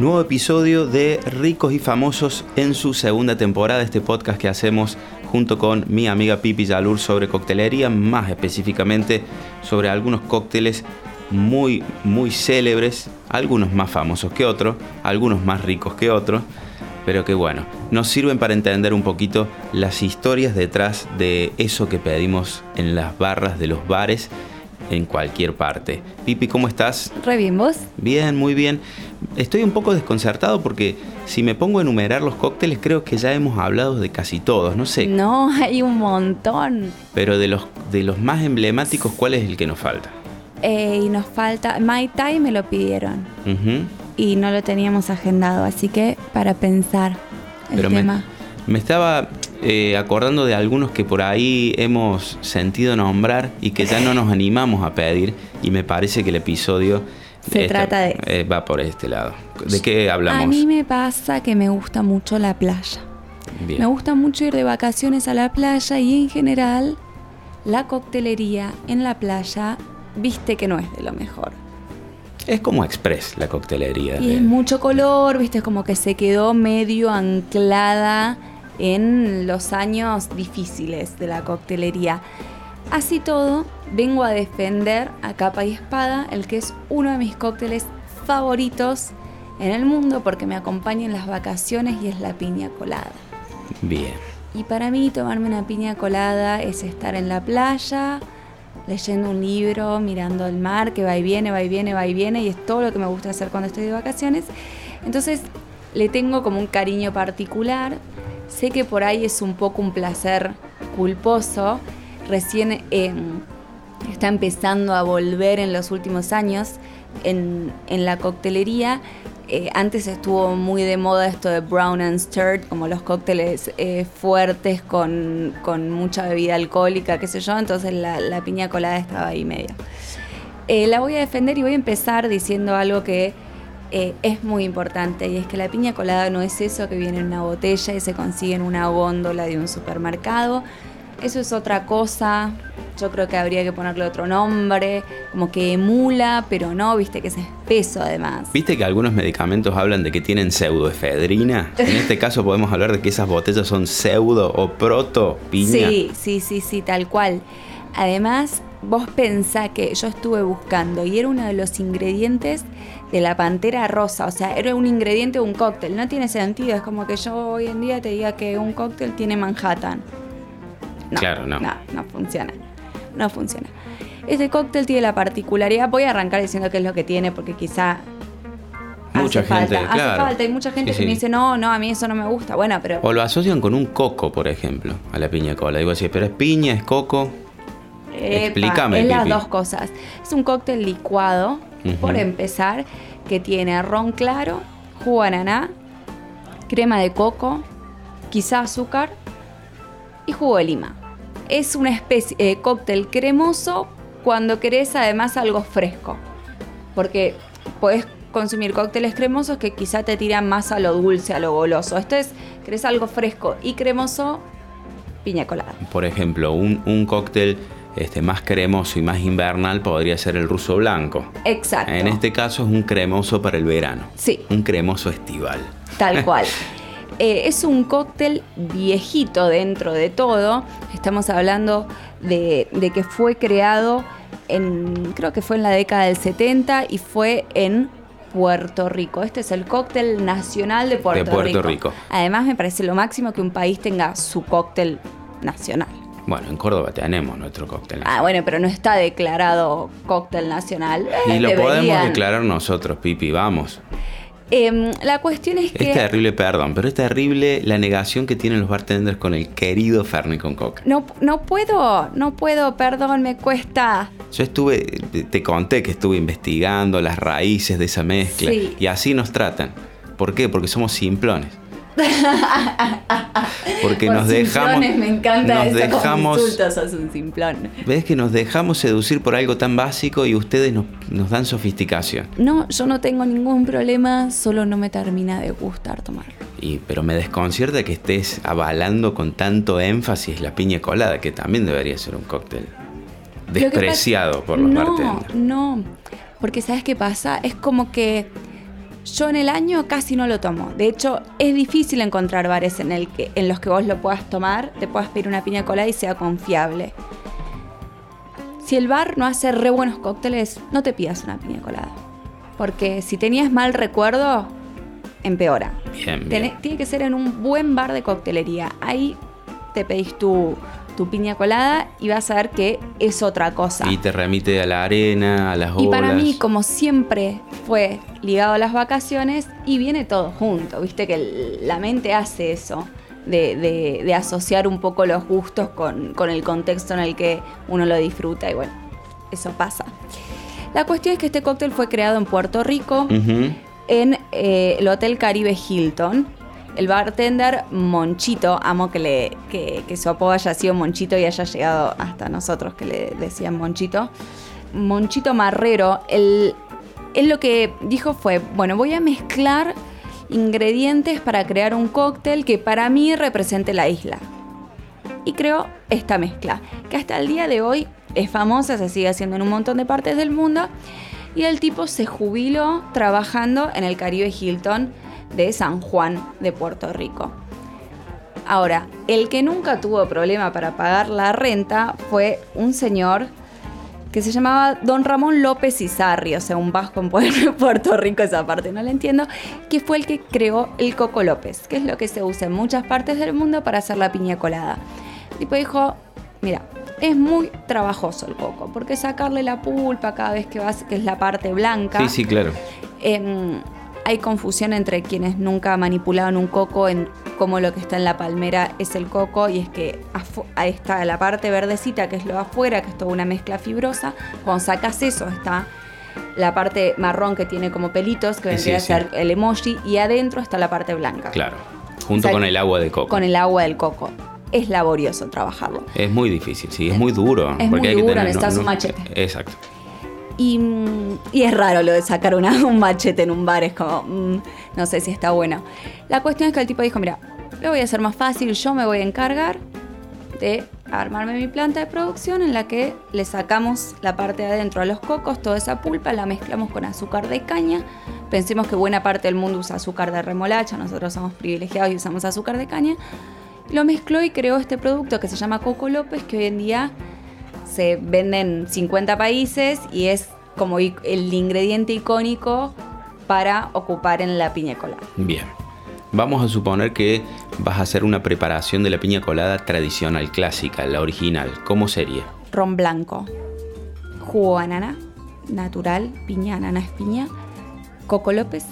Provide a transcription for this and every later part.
Nuevo episodio de Ricos y Famosos en su segunda temporada, este podcast que hacemos junto con mi amiga Pipi Yalur sobre coctelería, más específicamente sobre algunos cócteles muy, muy célebres, algunos más famosos que otros, algunos más ricos que otros, pero que bueno, nos sirven para entender un poquito las historias detrás de eso que pedimos en las barras de los bares en cualquier parte. Pipi, ¿cómo estás? Re bien, ¿vos? Bien, muy bien. Estoy un poco desconcertado porque si me pongo a enumerar los cócteles creo que ya hemos hablado de casi todos, no sé. No, hay un montón. Pero de los, de los más emblemáticos, ¿cuál es el que nos falta? Eh, y nos falta, Mai Tai me lo pidieron y no lo teníamos agendado, así que para pensar el tema. Me, me estaba eh, acordando de algunos que por ahí hemos sentido nombrar y que ya no nos animamos a pedir y me parece que el episodio se trata de eh, va por este lado. ¿De qué hablamos? A mí me pasa que me gusta mucho la playa. Me gusta mucho ir de vacaciones a la playa y en general la coctelería en la playa, viste que no es de lo mejor. Es como express la coctelería. Y es mucho color, viste, es como que se quedó medio anclada en los años difíciles de la coctelería. Así todo, vengo a defender a capa y espada el que es uno de mis cócteles favoritos en el mundo porque me acompaña en las vacaciones y es la piña colada. Bien. Y para mí tomarme una piña colada es estar en la playa, leyendo un libro, mirando el mar, que va y viene, va y viene, va y viene, y es todo lo que me gusta hacer cuando estoy de vacaciones. Entonces le tengo como un cariño particular. Sé que por ahí es un poco un placer culposo. Recién em, está empezando a volver en los últimos años en, en la coctelería eh, antes estuvo muy de moda esto de brown and stirred, como los cócteles eh, fuertes con, mucha bebida alcohólica, qué sé yo, entonces la, piña colada estaba ahí medio. Eh, la voy a defender y voy a empezar diciendo algo que es muy importante y es que la piña colada no es eso que viene en una botella y se consigue en una góndola de un supermercado. Eso es otra cosa, yo creo que habría que ponerle otro nombre, como que emula, pero no, viste que es espeso además. Viste que algunos medicamentos hablan de que tienen pseudoefedrina. En este caso podemos hablar de que esas botellas son pseudo o proto piña. Sí, sí, sí, sí, tal cual. Además, vos pensá que yo estuve buscando y era uno de los ingredientes de la pantera rosa, o sea, era un ingrediente de un cóctel, no tiene sentido, es como que yo hoy en día te diga que un cóctel tiene Manhattan. claro, no. No, no funciona no funciona. Este cóctel tiene la particularidad, voy a arrancar diciendo qué es lo que tiene, porque quizá Mucha gente, falta, claro. hace falta. Hay mucha gente que me dice, no, no, a mí eso no me gusta. Bueno, pero. O lo asocian con un coco, por ejemplo, a la piña cola. Digo así, pero es piña, es coco. Explícame. Es las dos cosas. Es un cóctel licuado, por empezar, que tiene ron claro, jugo de ananá, crema de coco, quizá azúcar y jugo de lima es una especie de eh, cóctel cremoso cuando querés además algo fresco. Porque podés consumir cócteles cremosos que quizá te tiran más a lo dulce, a lo goloso. Esto es, querés algo fresco y cremoso, piña colada. Por ejemplo, un, cóctel este, más cremoso y más invernal podría ser el ruso blanco. Exacto. En este caso es un cremoso para el verano. Sí. Un cremoso estival. Tal cual. Eh, es un cóctel viejito dentro de todo. Estamos hablando de, que fue creado en, creo que fue en la década del 70 y fue en Puerto Rico. Este es el cóctel nacional de Puerto, de Puerto Rico. Además, me parece lo máximo que un país tenga su cóctel nacional. Bueno, en Córdoba tenemos nuestro cóctel nacional. Ah, bueno, pero no está declarado cóctel nacional. y lo podemos declarar nosotros, Pipi, vamos. Em, la cuestión es que. Es terrible, perdón, pero es terrible la negación que tienen los bartenders con el querido Fernet con Coca. No, no puedo, no puedo, perdón, me cuesta. Yo estuve, te conté que estuve investigando las raíces de esa mezcla y así nos tratan. ¿Por qué? Porque somos simplones. Porque nos dejamos. Me encanta nos dejamos, un simplón. ¿Ves que nos dejamos seducir por algo tan básico y ustedes nos, nos, dan sofisticación? No, yo no tengo ningún problema, solo no me termina de gustar tomarlo. Y, pero me desconcierta que estés avalando con tanto énfasis la piña colada, que también debería ser un cóctel despreciado por los no, bartenders. No, porque ¿sabes qué pasa? Es como que Yo en el año casi no lo tomo. De hecho, es difícil encontrar bares en, el que, en los que vos lo puedas tomar, te puedas pedir una piña colada y sea confiable. Si el bar no hace re buenos cócteles, no te pidas una piña colada. Porque si tenías mal recuerdo, empeora. Bien, bien. Tiene que ser en un buen bar de coctelería. Ahí te pedís tu, tu piña colada y vas a ver que es otra cosa. Y te remite a la arena, a las olas. Y para mí, como siempre fue ligado a las vacaciones, y viene todo junto, viste que la mente hace eso. De, de- de asociar un poco los gustos con, con el contexto en el que uno lo disfruta y bueno, eso pasa. La cuestión es que este cóctel fue creado en Puerto Rico en eh, el Hotel Caribe Hilton. El bartender Monchito, amo que, su apodo haya sido Monchito y haya llegado hasta nosotros que le decían Monchito. Monchito Marrero, él, él lo que dijo fue, bueno, voy a mezclar ingredientes para crear un cóctel que para mí represente la isla. Y creó esta mezcla, que hasta el día de hoy es famosa, se sigue haciendo en un montón de partes del mundo. Y el tipo se jubiló trabajando en el Caribe Hilton de San Juan de Puerto Rico. Ahora, el que nunca tuvo problema para pagar la renta fue un señor que se llamaba Don Ramón López Izarri, o sea, un vasco en Pu- Puerto Rico, esa parte no la entiendo, que fue el que creó el Coco López, que es lo que se usa en muchas partes del mundo para hacer la piña colada. El tipo dijo, mira, es muy trabajoso el coco, porque sacarle la pulpa cada vez que vas, que es la parte blanca, Sí, sí, claro. Em, hay confusión entre quienes nunca manipularon un coco en cómo lo que está en la palmera es el coco y es que ahí está la parte verdecita que es lo de afuera, que es toda una mezcla fibrosa. Cuando sacas eso está la parte marrón que tiene como pelitos, que Sí, vendría a sí. ser el emoji, y adentro está la parte blanca. Claro. Junto O sea, con el agua de coco. Con el agua del coco. Es laborioso trabajarlo. Es muy difícil, sí, es muy duro. Es muy hay que duro, tener- necesitas un machete. Exacto. Y, es raro lo de sacar un machete en un bar, es como, mm, no sé si está bueno. La cuestión es que el tipo dijo, mira, lo voy a hacer más fácil, yo me voy a encargar de armarme mi planta de producción en la que le sacamos la parte de adentro a los cocos, toda esa pulpa, la mezclamos con azúcar de caña. Pensemos que buena parte del mundo usa azúcar de remolacha, nosotros somos privilegiados y usamos azúcar de caña. Lo mezcló y creó este producto que se llama Coco López, que hoy en día se vende en 50 países y es como el ingrediente icónico para ocupar en la piña colada. Bien. Vamos a suponer que vas a hacer una preparación de la piña colada tradicional, clásica, la original. ¿Cómo sería? Ron blanco, jugo de banana, natural, piña, ananá es piña, Coco López,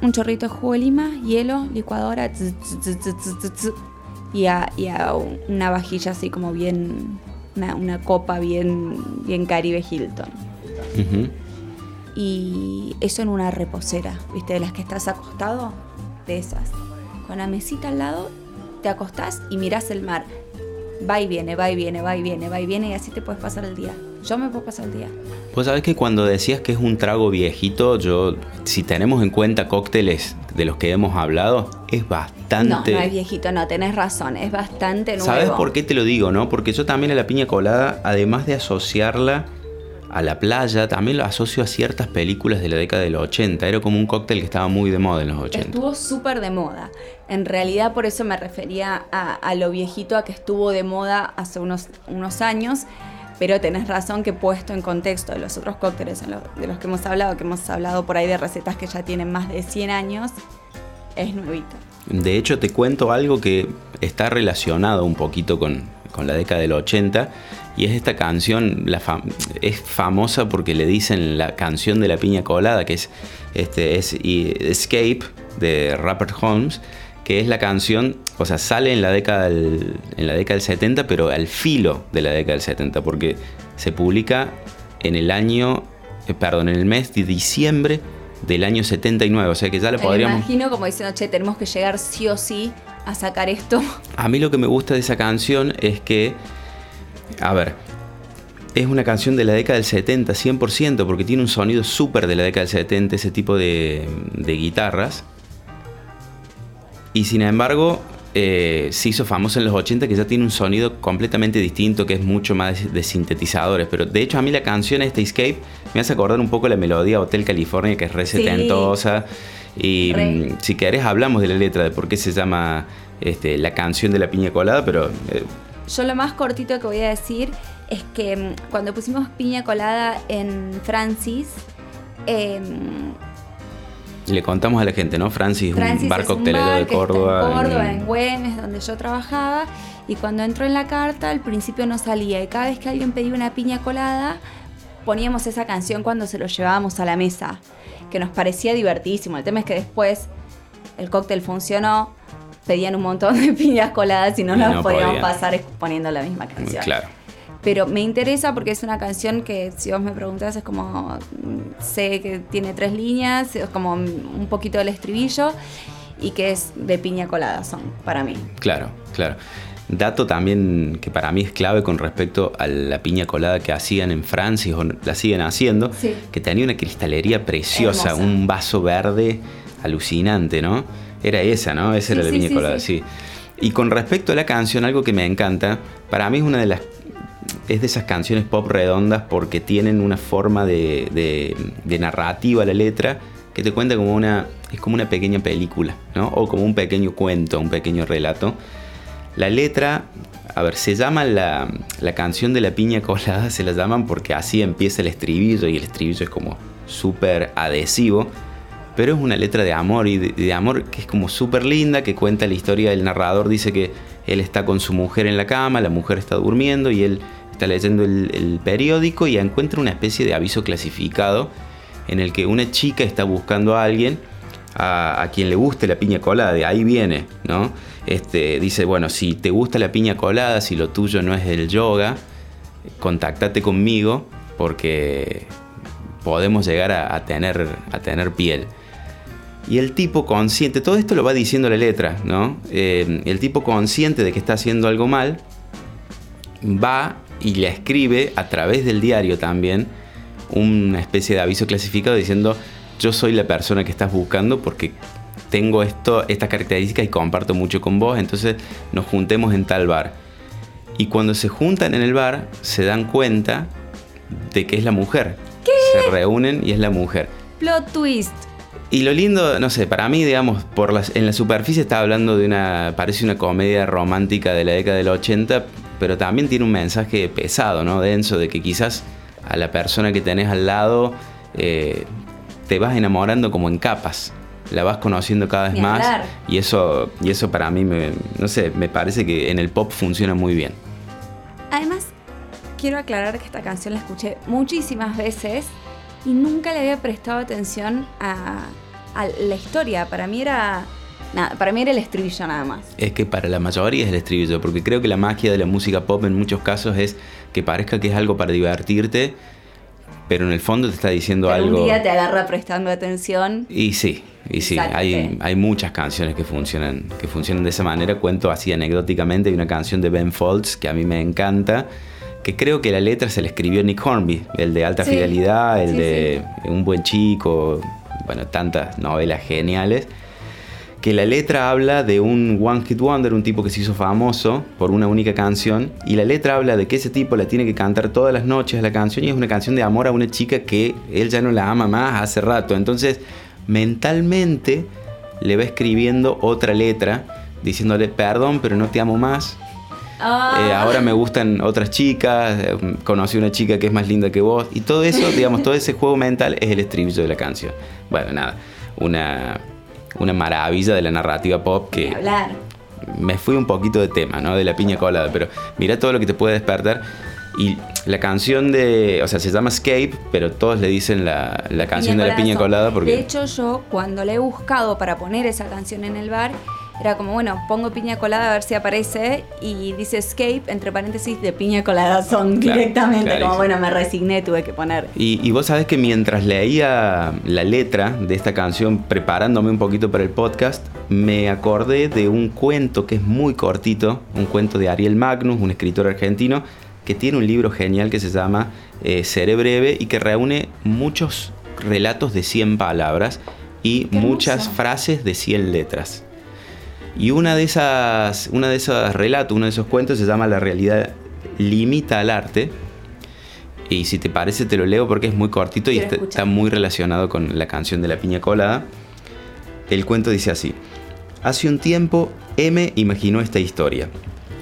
un chorrito de jugo de lima, hielo, licuadora, tz, tz, tz, tz, tz, tz, tz, y a, y a una vajilla así como bien, una, una copa bien, bien Caribe Hilton. Y eso en una reposera, ¿viste? De las que estás acostado, de esas. Con la mesita al lado, te acostás y mirás el mar. Va y viene, va y viene, va y viene, va y viene, y así te puedes pasar el día. Yo me puedo pasar el día. Vos sabés que cuando decías que es un trago viejito, yo, si tenemos en cuenta cócteles de los que hemos hablado, es No, bastante... no es viejito, no, tenés razón, es bastante nuevo. ¿Sabes por qué te lo digo, no? Porque yo también a la piña colada, además de asociarla a la playa, también lo asocio a ciertas películas de la década del 80. Era como un cóctel que estaba muy de moda en los 80. Estuvo súper de moda. En realidad por eso me refería a, a lo viejito, a que estuvo de moda hace unos, unos años. Pero tenés razón que puesto en contexto de los otros cócteles de los que hemos hablado, que hemos hablado por ahí de recetas que ya tienen más de 100 años, es nuevito. De hecho, te cuento algo que está relacionado un poquito con, la década del 80. Y es esta canción, es famosa porque le dicen la canción de la piña colada, que es, este, es Escape de Robert Holmes, que es la canción, o sea, sale en la, década del, en la década del 70, pero al filo de la década del 70, porque se publica en el año, eh, perdón, en el mes de diciembre del año 79, o sea que ya la Me podríamos... imagino como diciendo, che, tenemos que llegar sí o sí a sacar esto. A mí lo que me gusta de esa canción es que, a ver, es una canción de la década del 70, 100%, porque tiene un sonido súper de la década del 70, ese tipo de, de guitarras. Y sin embargo, eh, se hizo famoso en los 80, que ya tiene un sonido completamente distinto, que es mucho más de sintetizadores. Pero de hecho a mí la canción esta Escape me hace acordar un poco la melodía Hotel California, que es re setentosa. Y mm, si querés hablamos de la letra, de por qué se llama este, la canción de la piña colada, pero... Eh, Yo lo más cortito que voy a decir es que mm, cuando pusimos piña colada en Francis, eh, le contamos a la gente, ¿no? Francis, un bar coctelero de Córdoba. en Córdoba, en... Güemes, donde yo trabajaba. Y cuando entró en la carta, al principio no salía. Y cada vez que alguien pedía una piña colada, poníamos esa canción cuando se lo llevábamos a la mesa. Que nos parecía divertísimo. El tema es que después el cóctel funcionó, pedían un montón de piñas coladas y no las podíamos pasar poniendo la misma canción. Claro pero me interesa porque es una canción que si vos me preguntás es como mm, sé que tiene tres líneas, es como un poquito del estribillo y que es de piña colada son para mí. Claro, claro. Dato también que para mí es clave con respecto a la piña colada que hacían en Francia o la siguen haciendo, que tenía una cristalería preciosa, un vaso verde alucinante, ¿no? Era esa, ¿no? Esa era la piña colada, sí. Y con respecto a la canción, algo que me encanta, para mí es una de las es de esas canciones pop redondas porque tienen una forma de, narrativa la letra que te cuenta como una, es como una pequeña película, ¿no? O como un pequeño cuento, un pequeño relato. La letra, a ver, se llama la, canción de la piña colada, se la llaman porque así empieza el estribillo y el estribillo es como súper adhesivo, pero es una letra de amor y de amor que es como súper linda, que cuenta la historia del narrador, dice que él está con su mujer en la cama, la mujer está durmiendo y él está leyendo el, periódico y encuentra una especie de aviso clasificado en el que una chica está buscando a alguien a, quien le guste la piña colada, de ahí viene, ¿no? Este, dice, bueno, si te gusta la piña colada, si lo tuyo no es el yoga, contactate conmigo porque podemos llegar a, tener, a tener piel. Y el tipo consciente, todo esto lo va diciendo la letra, ¿no? Eh, el tipo consciente de que está haciendo algo mal, va y le escribe a través del diario también una especie de aviso clasificado diciendo yo soy la persona que estás buscando porque tengo esto, estas características y comparto mucho con vos, entonces nos juntemos en tal bar. Y cuando se juntan en el bar, se dan cuenta de que es la mujer. ¿Qué? Se reúnen y es la mujer. Plot twist. Y lo lindo, no sé, para mí, digamos, por las, en la superficie está hablando de una, parece una comedia romántica de la década del 80, pero también tiene un mensaje pesado, ¿no? Denso, de que quizás a la persona que tenés al lado eh, te vas enamorando como en capas. La vas conociendo cada vez más. Y eso, y eso para mí, me, no sé, me parece que en el pop funciona muy bien. Además, quiero aclarar que esta canción la escuché muchísimas veces y nunca le había prestado atención a, a la historia. Para mí era Nada, para mí era el estribillo nada más. Es que para la mayoría es el estribillo, porque creo que la magia de la música pop en muchos casos es que parezca que es algo para divertirte, pero en el fondo te está diciendo algo. Un día te agarra prestando atención. Y sí, y sí, hay, hay, muchas canciones que funcionan, que funcionan de esa manera. Cuento así anecdóticamente, hay una canción de Ben Folds que a mí me encanta, que creo que la letra se la escribió Nick Hornby, el de Alta Fidelidad, el de Un buen chico, bueno, tantas novelas geniales que la letra habla de un One Hit Wonder, un tipo que se hizo famoso por una única canción, y la letra habla de que ese tipo la tiene que cantar todas las noches la canción y es una canción de amor a una chica que él ya no la ama más hace rato. Entonces, mentalmente le va escribiendo otra letra diciéndole, perdón, pero no te amo más. Ah. Eh, ahora me gustan otras chicas, eh, conocí una chica que es más linda que vos. Y todo eso, digamos, todo ese juego mental es el estribillo de la canción. Bueno, nada, una una maravilla de la narrativa pop que... Hablar. Me fui un poquito de tema, ¿no? De la piña colada, pero mira todo lo que te puede despertar. Y la canción de, o sea, se llama Escape, pero todos le dicen la, la canción de la piña colada porque... De hecho, yo cuando le he buscado para poner esa canción en el bar, era como, bueno, pongo piña colada a ver si aparece y dice escape, entre paréntesis, de piña colada son directamente, como bueno, me resigné, tuve que poner. Y, y, vos sabés que mientras leía la letra de esta canción, preparándome un poquito para el podcast, me acordé de un cuento que es muy cortito, un cuento de Ariel Magnus, un escritor argentino, que tiene un libro genial que se llama eh, Seré breve y que reúne muchos relatos de 100 palabras y muchas frases de 100 letras. Y una de esas, una de esos relatos, uno de esos cuentos se llama La realidad limita al arte. Y si te parece te lo leo porque es muy cortito y está, muy relacionado con la canción de la piña colada. El cuento dice así. Hace un tiempo, M imaginó esta historia.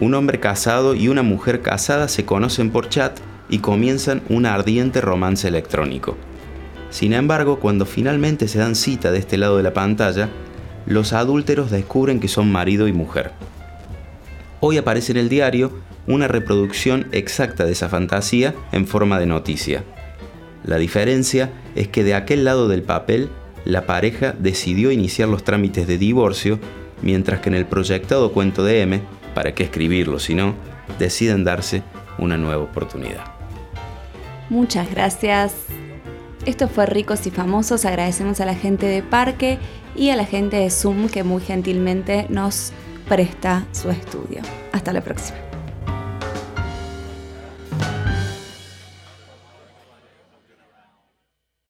Un hombre casado y una mujer casada se conocen por chat y comienzan un ardiente romance electrónico. Sin embargo, cuando finalmente se dan cita de este lado de la pantalla, los adúlteros descubren que son marido y mujer. Hoy aparece en el diario una reproducción exacta de esa fantasía en forma de noticia. La diferencia es que de aquel lado del papel, la pareja decidió iniciar los trámites de divorcio, mientras que en el proyectado cuento de M, para qué escribirlo si no, deciden darse una nueva oportunidad. Muchas gracias. Esto fue Ricos y Famosos. Agradecemos a la gente de Parque y a la gente de Zoom que muy gentilmente nos presta su estudio. Hasta la próxima.